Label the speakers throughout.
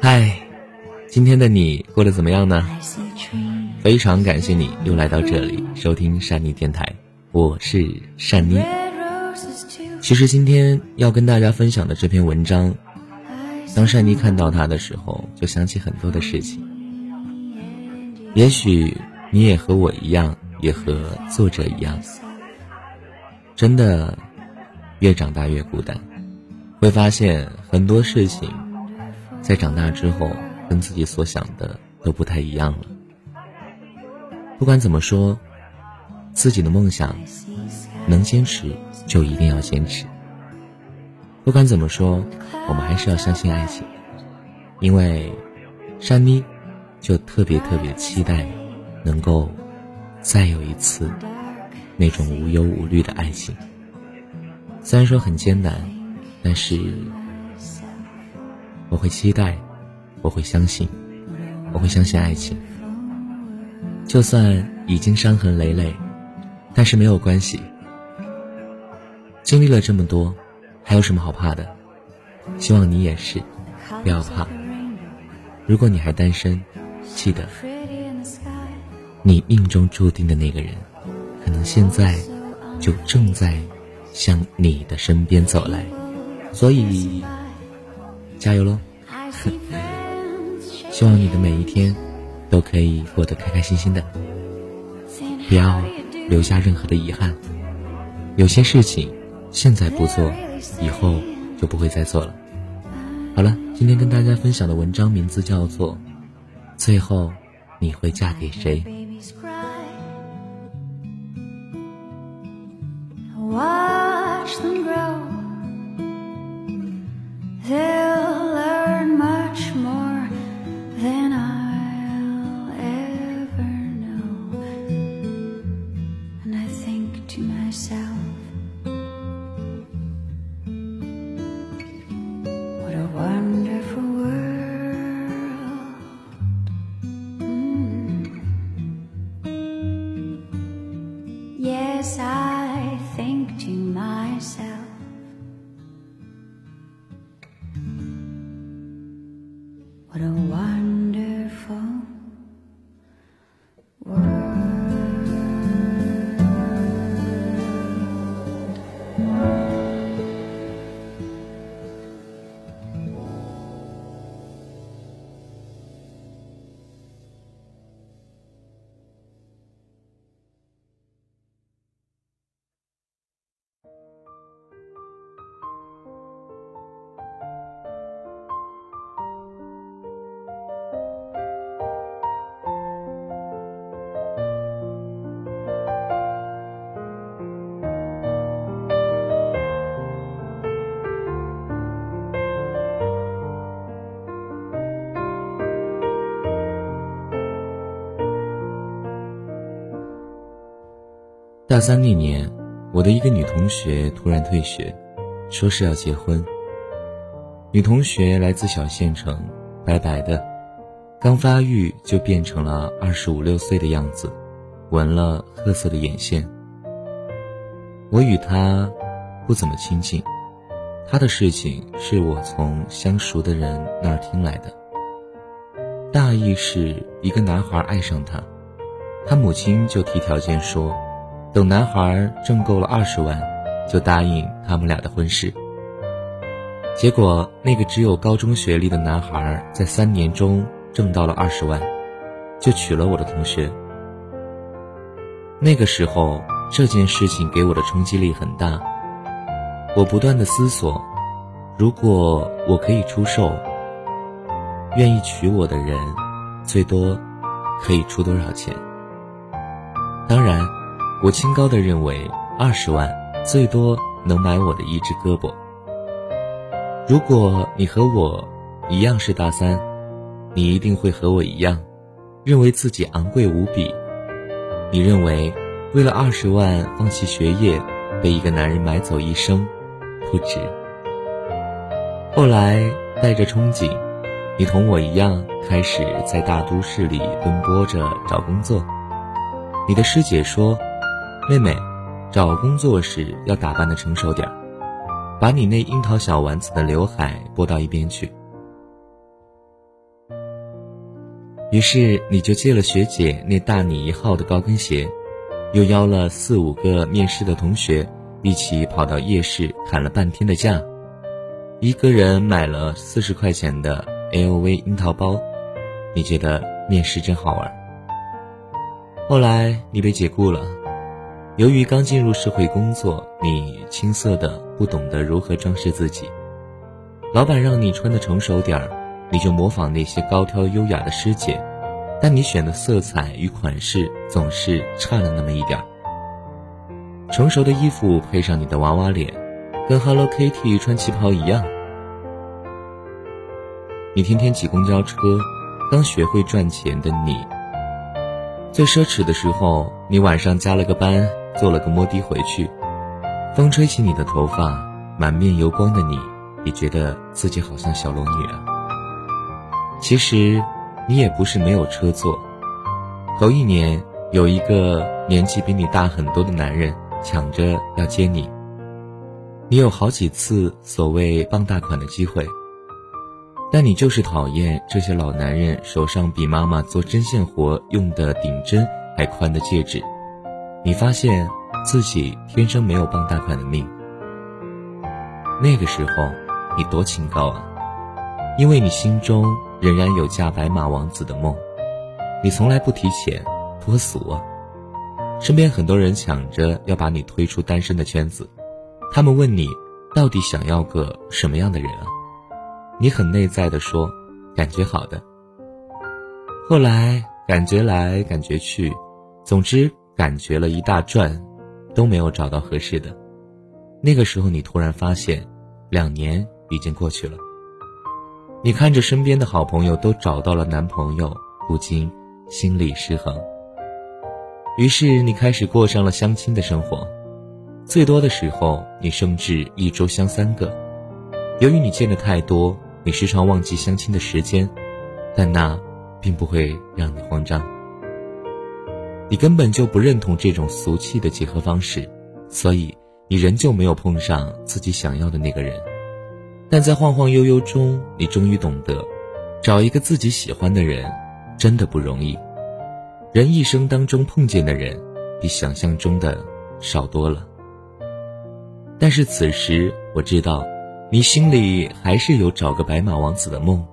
Speaker 1: 嗨，今天的你过得怎么样呢？非常感谢你又来到这里收听善妮电台，我是善妮。其实今天要跟大家分享的这篇文章，当善妮看到它的时候，就想起很多的事情。也许你也和我一样，也和作者一样，真的越长大越孤单，会发现很多事情。在长大之后，跟自己所想的都不太一样了。不管怎么说，自己的梦想能坚持就一定要坚持。不管怎么说，我们还是要相信爱情，因为珊妮就特别特别期待能够再有一次那种无忧无虑的爱情。虽然说很艰难，但是。我会期待，我会相信，我会相信爱情。就算已经伤痕累累，但是没有关系。经历了这么多，还有什么好怕的？希望你也是，不要怕。如果你还单身，记得，你命中注定的那个人，可能现在就正在向你的身边走来，所以。加油喽！希望你的每一天都可以过得开开心心的，不要留下任何的遗憾。有些事情现在不做，以后就不会再做了。好了，今天跟大家分享的文章名字叫做《最后你会嫁给谁》。大三那年，我的一个女同学突然退学，说是要结婚。女同学来自小县城，白白的，刚发育就变成了二十五六岁的样子，纹了褐色的眼线。我与她不怎么亲近，她的事情是我从相熟的人那儿听来的。大意是一个男孩爱上她，她母亲就提条件说。等男孩挣够了二十万，就答应他们俩的婚事。结果，那个只有高中学历的男孩在三年中挣到了二十万，就娶了我的同学。那个时候，这件事情给我的冲击力很大。我不断的思索，如果我可以出售，愿意娶我的人，最多可以出多少钱？当然。我清高的认为，二十万最多能买我的一只胳膊。如果你和我一样是大三，你一定会和我一样，认为自己昂贵无比。你认为为了二十万放弃学业，被一个男人买走一生，不值。后来带着憧憬，你同我一样开始在大都市里奔波着找工作。你的师姐说。妹妹，找工作时要打扮的成熟点把你那樱桃小丸子的刘海拨到一边去。于是你就借了学姐那大你一号的高跟鞋，又邀了四五个面试的同学一起跑到夜市砍了半天的价，一个人买了四十块钱的 LV 樱桃包，你觉得面试真好玩。后来你被解雇了，由于刚进入社会工作，你青涩的不懂得如何装饰自己，老板让你穿的成熟点儿，你就模仿那些高挑优雅的师姐，但你选的色彩与款式总是差了那么一点儿。成熟的衣服配上你的娃娃脸，跟 Hello Kitty 穿旗袍一样。你天天挤公交车，刚学会赚钱的你。最奢侈的时候，你晚上加了个班，做了个摩的回去，风吹起你的头发，满面油光的你，也觉得自己好像小龙女啊。其实，你也不是没有车坐。头一年，有一个年纪比你大很多的男人抢着要接你，你有好几次所谓傍大款的机会。但你就是讨厌这些老男人手上比妈妈做针线活用的顶针还宽的戒指，你发现自己天生没有傍大款的命。那个时候你多清高啊，因为你心中仍然有嫁白马王子的梦，你从来不提钱，多俗啊！身边很多人抢着要把你推出单身的圈子，他们问你，到底想要个什么样的人啊？你很内在的说，感觉好的。后来感觉来感觉去，总之感觉了一大转，都没有找到合适的。那个时候你突然发现，两年已经过去了。你看着身边的好朋友都找到了男朋友，不禁心理失衡。于是你开始过上了相亲的生活，最多的时候你甚至一周相三个。由于你见的太多。你时常忘记相亲的时间，但那并不会让你慌张。你根本就不认同这种俗气的结合方式，所以你仍旧没有碰上自己想要的那个人。但在晃晃悠悠中，你终于懂得，找一个自己喜欢的人真的不容易。人一生当中碰见的人，比想象中的少多了。但是此时我知道。你心里还是有找个白马王子的梦，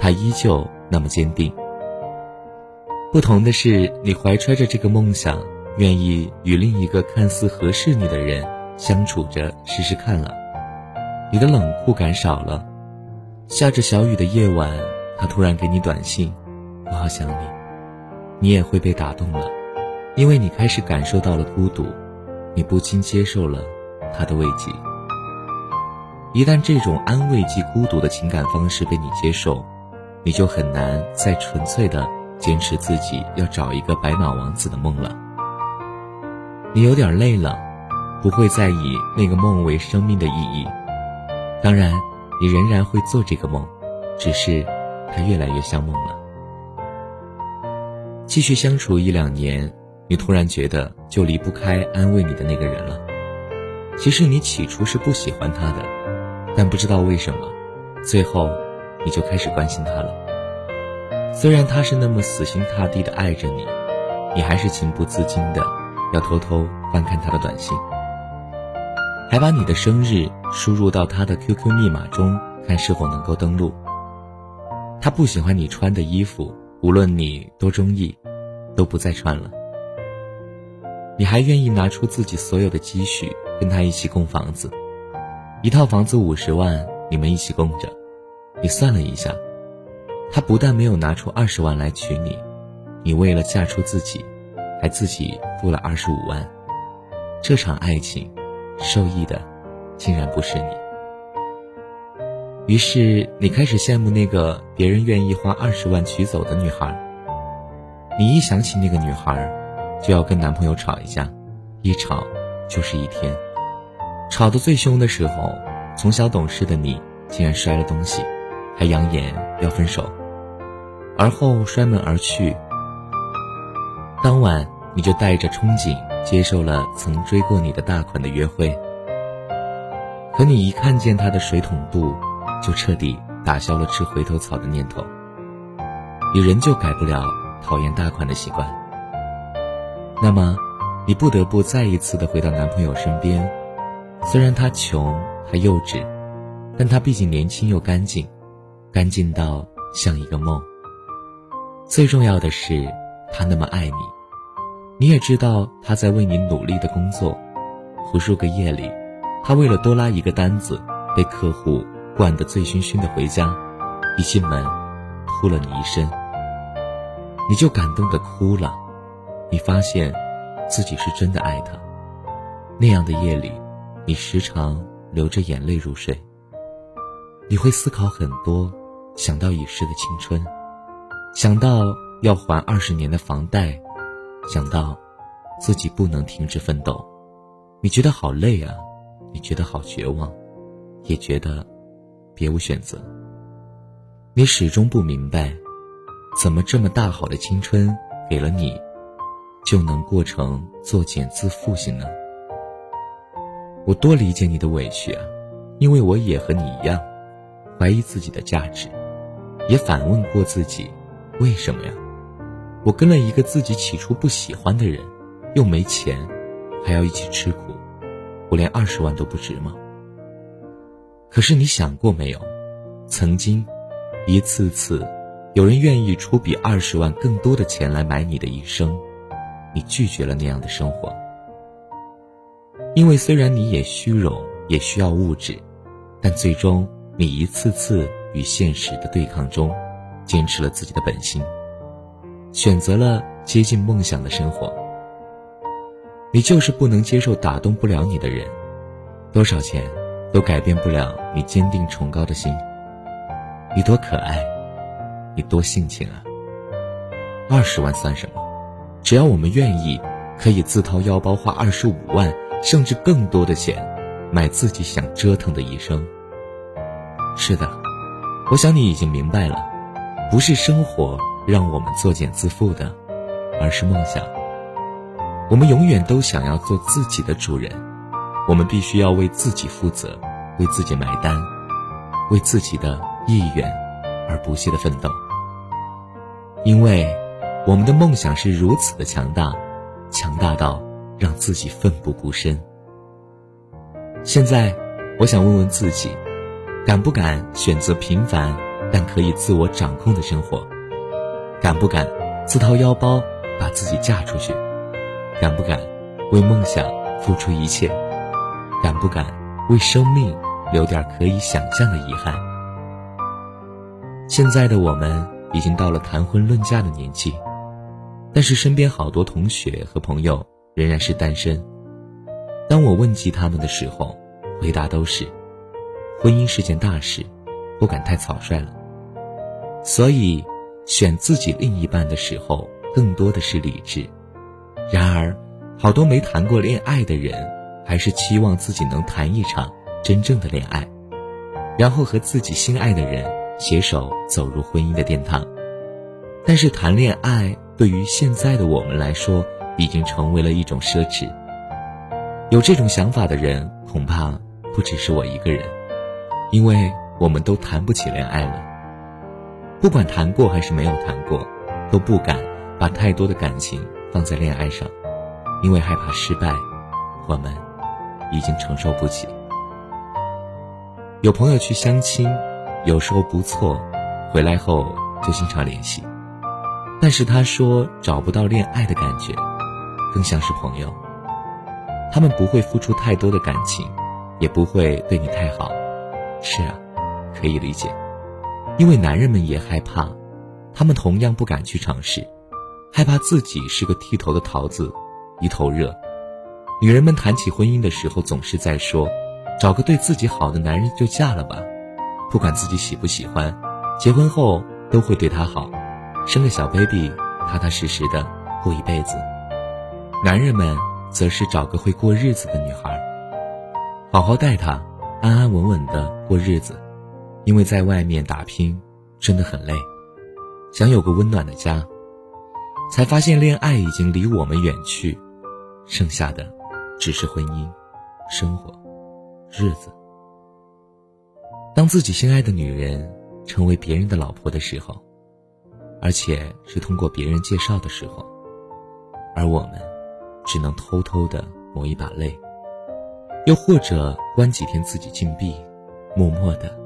Speaker 1: 他依旧那么坚定。不同的是，你怀揣着这个梦想，愿意与另一个看似合适你的人相处着试试看了。你的冷酷感少了，下着小雨的夜晚，他突然给你短信：“我好想你。”你也会被打动了，因为你开始感受到了孤独，你不禁接受了他的慰藉。一旦这种安慰及孤独的情感方式被你接受，你就很难再纯粹的坚持自己要找一个白马王子的梦了。你有点累了，不会再以那个梦为生命的意义。当然，你仍然会做这个梦，只是它越来越像梦了。继续相处一两年，你突然觉得就离不开安慰你的那个人了。其实你起初是不喜欢他的。但不知道为什么，最后你就开始关心他了。虽然他是那么死心塌地的爱着你，你还是情不自禁的要偷偷翻看他的短信，还把你的生日输入到他的 QQ 密码中，看是否能够登录。他不喜欢你穿的衣服，无论你多中意，都不再穿了。你还愿意拿出自己所有的积蓄跟他一起供房子。一套房子五十万，你们一起供着。你算了一下，他不但没有拿出二十万来娶你，你为了嫁出自己，还自己付了二十五万。这场爱情，受益的竟然不是你。于是你开始羡慕那个别人愿意花二十万娶走的女孩。你一想起那个女孩，就要跟男朋友吵一架，一吵就是一天。吵得最凶的时候，从小懂事的你竟然摔了东西，还扬言要分手，而后摔门而去。当晚，你就带着憧憬接受了曾追过你的大款的约会。可你一看见他的水桶肚，就彻底打消了吃回头草的念头。你仍旧改不了讨厌大款的习惯。那么，你不得不再一次的回到男朋友身边。虽然他穷还幼稚，但他毕竟年轻又干净，干净到像一个梦。最重要的是，他那么爱你，你也知道他在为你努力的工作。无数个夜里，他为了多拉一个单子，被客户灌得醉醺醺的回家，一进门，扑了你一身，你就感动的哭了。你发现，自己是真的爱他。那样的夜里，你时常流着眼泪入睡。你会思考很多，想到已逝的青春，想到要还二十年的房贷，想到自己不能停止奋斗，你觉得好累啊，你觉得好绝望，也觉得别无选择。你始终不明白，怎么这么大好的青春给了你。就能过成作茧自缚型呢？我多理解你的委屈啊，因为我也和你一样，怀疑自己的价值，也反问过自己，为什么呀？我跟了一个自己起初不喜欢的人，又没钱，还要一起吃苦，我连二十万都不值吗？可是你想过没有？曾经，一次次，有人愿意出比二十万更多的钱来买你的一生。你拒绝了那样的生活，因为虽然你也虚荣，也需要物质，但最终你一次次与现实的对抗中，坚持了自己的本心，选择了接近梦想的生活。你就是不能接受打动不了你的人，多少钱都改变不了你坚定崇高的心。你多可爱，你多性情啊！二十万算什么？只要我们愿意，可以自掏腰包花二十五万，甚至更多的钱，买自己想折腾的一生。是的，我想你已经明白了，不是生活让我们作茧自缚的，而是梦想。我们永远都想要做自己的主人，我们必须要为自己负责，为自己买单，为自己的意愿而不懈的奋斗，因为。我们的梦想是如此的强大，强大到让自己奋不顾身。现在，我想问问自己，敢不敢选择平凡但可以自我掌控的生活？敢不敢自掏腰包把自己嫁出去？敢不敢为梦想付出一切？敢不敢为生命留点可以想象的遗憾？现在的我们已经到了谈婚论嫁的年纪。但是身边好多同学和朋友仍然是单身。当我问及他们的时候，回答都是：婚姻是件大事，不敢太草率了。所以，选自己另一半的时候，更多的是理智。然而，好多没谈过恋爱的人，还是期望自己能谈一场真正的恋爱，然后和自己心爱的人携手走入婚姻的殿堂。但是谈恋爱。对于现在的我们来说，已经成为了一种奢侈。有这种想法的人，恐怕不只是我一个人，因为我们都谈不起恋爱了。不管谈过还是没有谈过，都不敢把太多的感情放在恋爱上，因为害怕失败，我们已经承受不起。有朋友去相亲，有时候不错，回来后就经常联系。但是他说找不到恋爱的感觉，更像是朋友。他们不会付出太多的感情，也不会对你太好。是啊，可以理解，因为男人们也害怕，他们同样不敢去尝试，害怕自己是个剃头的桃子，一头热。女人们谈起婚姻的时候，总是在说，找个对自己好的男人就嫁了吧，不管自己喜不喜欢，结婚后都会对他好。生个小 baby，踏踏实实的过一辈子。男人们则是找个会过日子的女孩，好好待她，安安稳稳的过日子。因为在外面打拼真的很累，想有个温暖的家。才发现恋爱已经离我们远去，剩下的只是婚姻、生活、日子。当自己心爱的女人成为别人的老婆的时候，而且是通过别人介绍的时候，而我们只能偷偷的抹一把泪，又或者关几天自己禁闭，默默的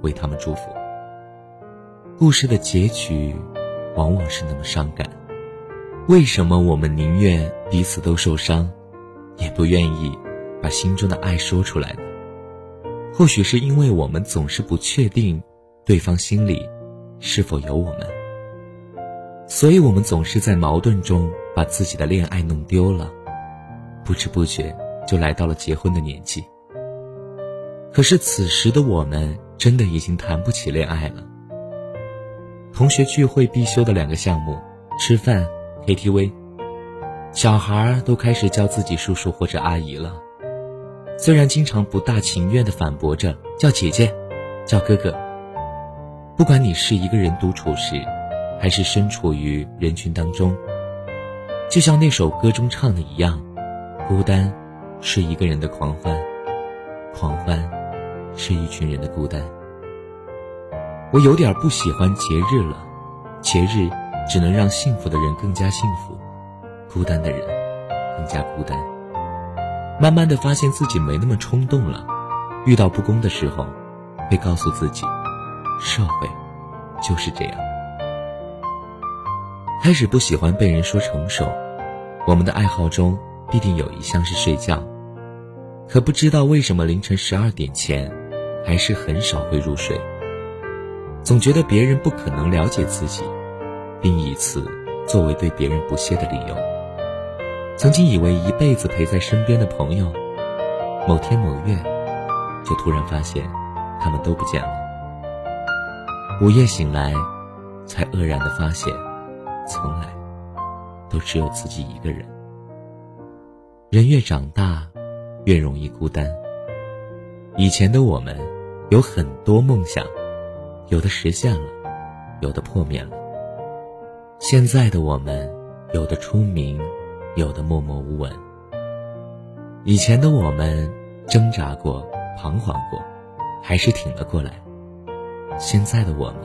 Speaker 1: 为他们祝福。故事的结局往往是那么伤感，为什么我们宁愿彼此都受伤，也不愿意把心中的爱说出来呢？或许是因为我们总是不确定对方心里是否有我们，所以我们总是在矛盾中把自己的恋爱弄丢了，不知不觉就来到了结婚的年纪。可是此时的我们真的已经谈不起恋爱了。同学聚会必修的两个项目：吃饭、KTV，小孩都开始叫自己叔叔或者阿姨了。虽然经常不大情愿地反驳着叫姐姐，叫哥哥。不管你是一个人独处时，还是身处于人群当中，就像那首歌中唱的一样，孤单是一个人的狂欢，狂欢是一群人的孤单。我有点不喜欢节日了，节日只能让幸福的人更加幸福，孤单的人更加孤单。慢慢的发现自己没那么冲动了，遇到不公的时候，会告诉自己，社会就是这样。开始不喜欢被人说成熟，我们的爱好中必定有一项是睡觉，可不知道为什么凌晨十二点前，还是很少会入睡。总觉得别人不可能了解自己，并以此作为对别人不屑的理由。曾经以为一辈子陪在身边的朋友，某天某月，就突然发现，他们都不见了。午夜醒来，才愕然的发现，从来，都只有自己一个人。人越长大，越容易孤单。以前的我们，有很多梦想，有的实现了，有的破灭了。现在的我们，有的出名。有的默默无闻。以前的我们挣扎过、彷徨过，还是挺了过来。现在的我们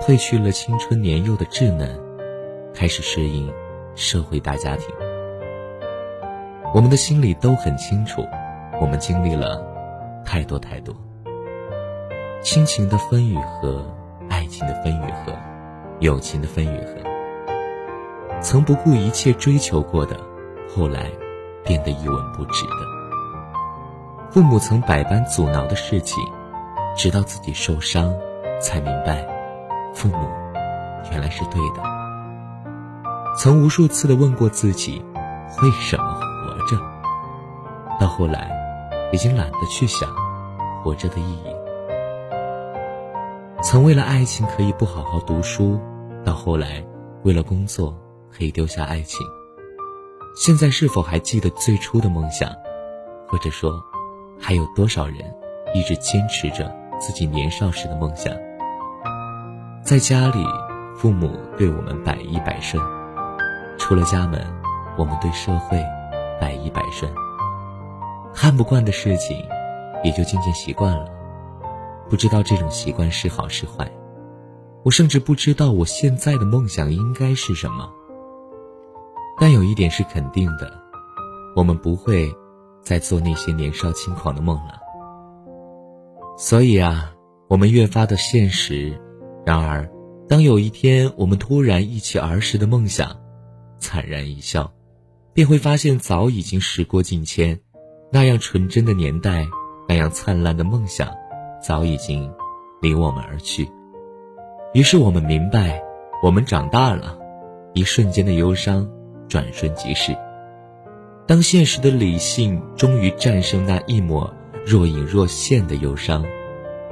Speaker 1: 褪去了青春年幼的稚嫩，开始适应社会大家庭。我们的心里都很清楚，我们经历了太多太多，亲情的分与合，爱情的分与合，友情的分与合。曾不顾一切追求过的，后来变得一文不值的；父母曾百般阻挠的事情，直到自己受伤，才明白，父母原来是对的。曾无数次的问过自己，为什么？到后来，已经懒得去想活着的意义。曾为了爱情可以不好好读书，到后来，为了工作。可以丢下爱情。现在是否还记得最初的梦想？或者说，还有多少人一直坚持着自己年少时的梦想？在家里，父母对我们百依百顺；出了家门，我们对社会百依百顺。看不惯的事情，也就渐渐习惯了。不知道这种习惯是好是坏。我甚至不知道我现在的梦想应该是什么。但有一点是肯定的，我们不会再做那些年少轻狂的梦了。所以啊，我们越发的现实。然而，当有一天我们突然忆起儿时的梦想，惨然一笑，便会发现早已经时过境迁。那样纯真的年代，那样灿烂的梦想，早已经离我们而去。于是我们明白，我们长大了，一瞬间的忧伤。转瞬即逝。当现实的理性终于战胜那一抹若隐若现的忧伤，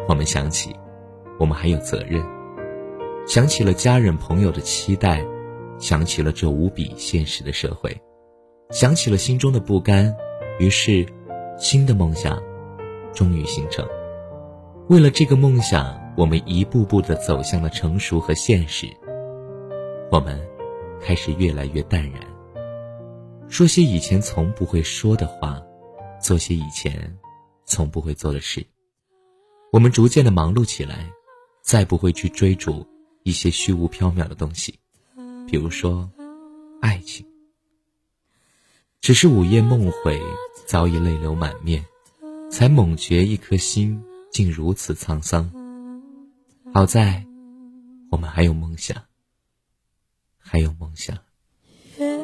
Speaker 1: 我们想起，我们还有责任，想起了家人朋友的期待，想起了这无比现实的社会，想起了心中的不甘，于是，新的梦想，终于形成。为了这个梦想，我们一步步的走向了成熟和现实。我们，开始越来越淡然。说些以前从不会说的话，做些以前从不会做的事。我们逐渐的忙碌起来，再不会去追逐一些虚无缥缈的东西，比如说爱情。只是午夜梦回，早已泪流满面，才猛觉一颗心竟如此沧桑。好在，我们还有梦想，还有梦想。
Speaker 2: 叶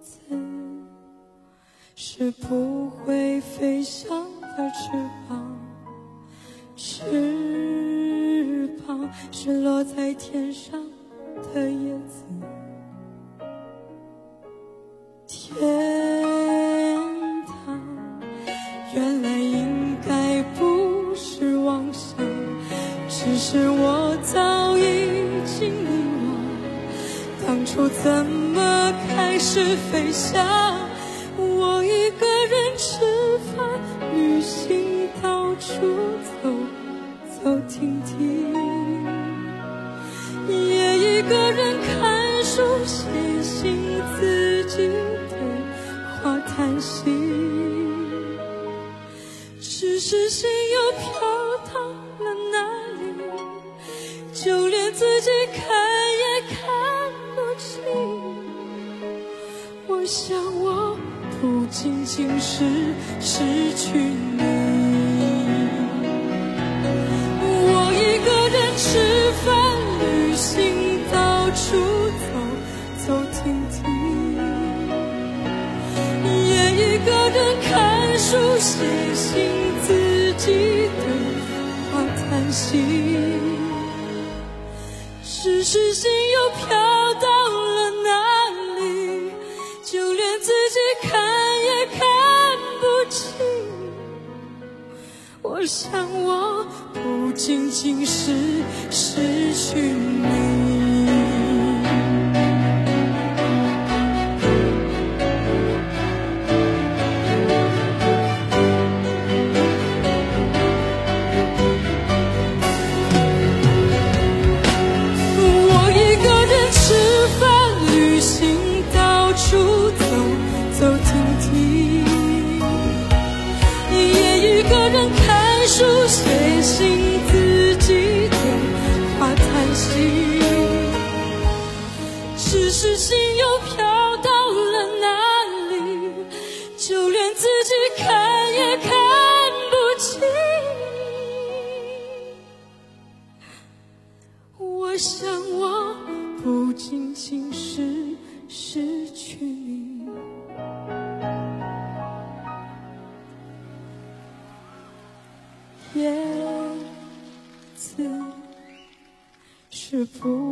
Speaker 2: 子是不会飞翔的翅膀，翅膀是落在天上的怎么开始飞翔。我一个人吃饭、旅行，到处走走停停，也一个人看书、写信，自己对话。叹息，只是心又飘到了哪里？就连自己看想，我不仅仅是失去你。我一个人吃饭、旅行，到处走走停停。也一个人看书写信，自己对话叹息，只是心又飘我想，我不仅仅是失我想我不仅仅是失去你。叶子是不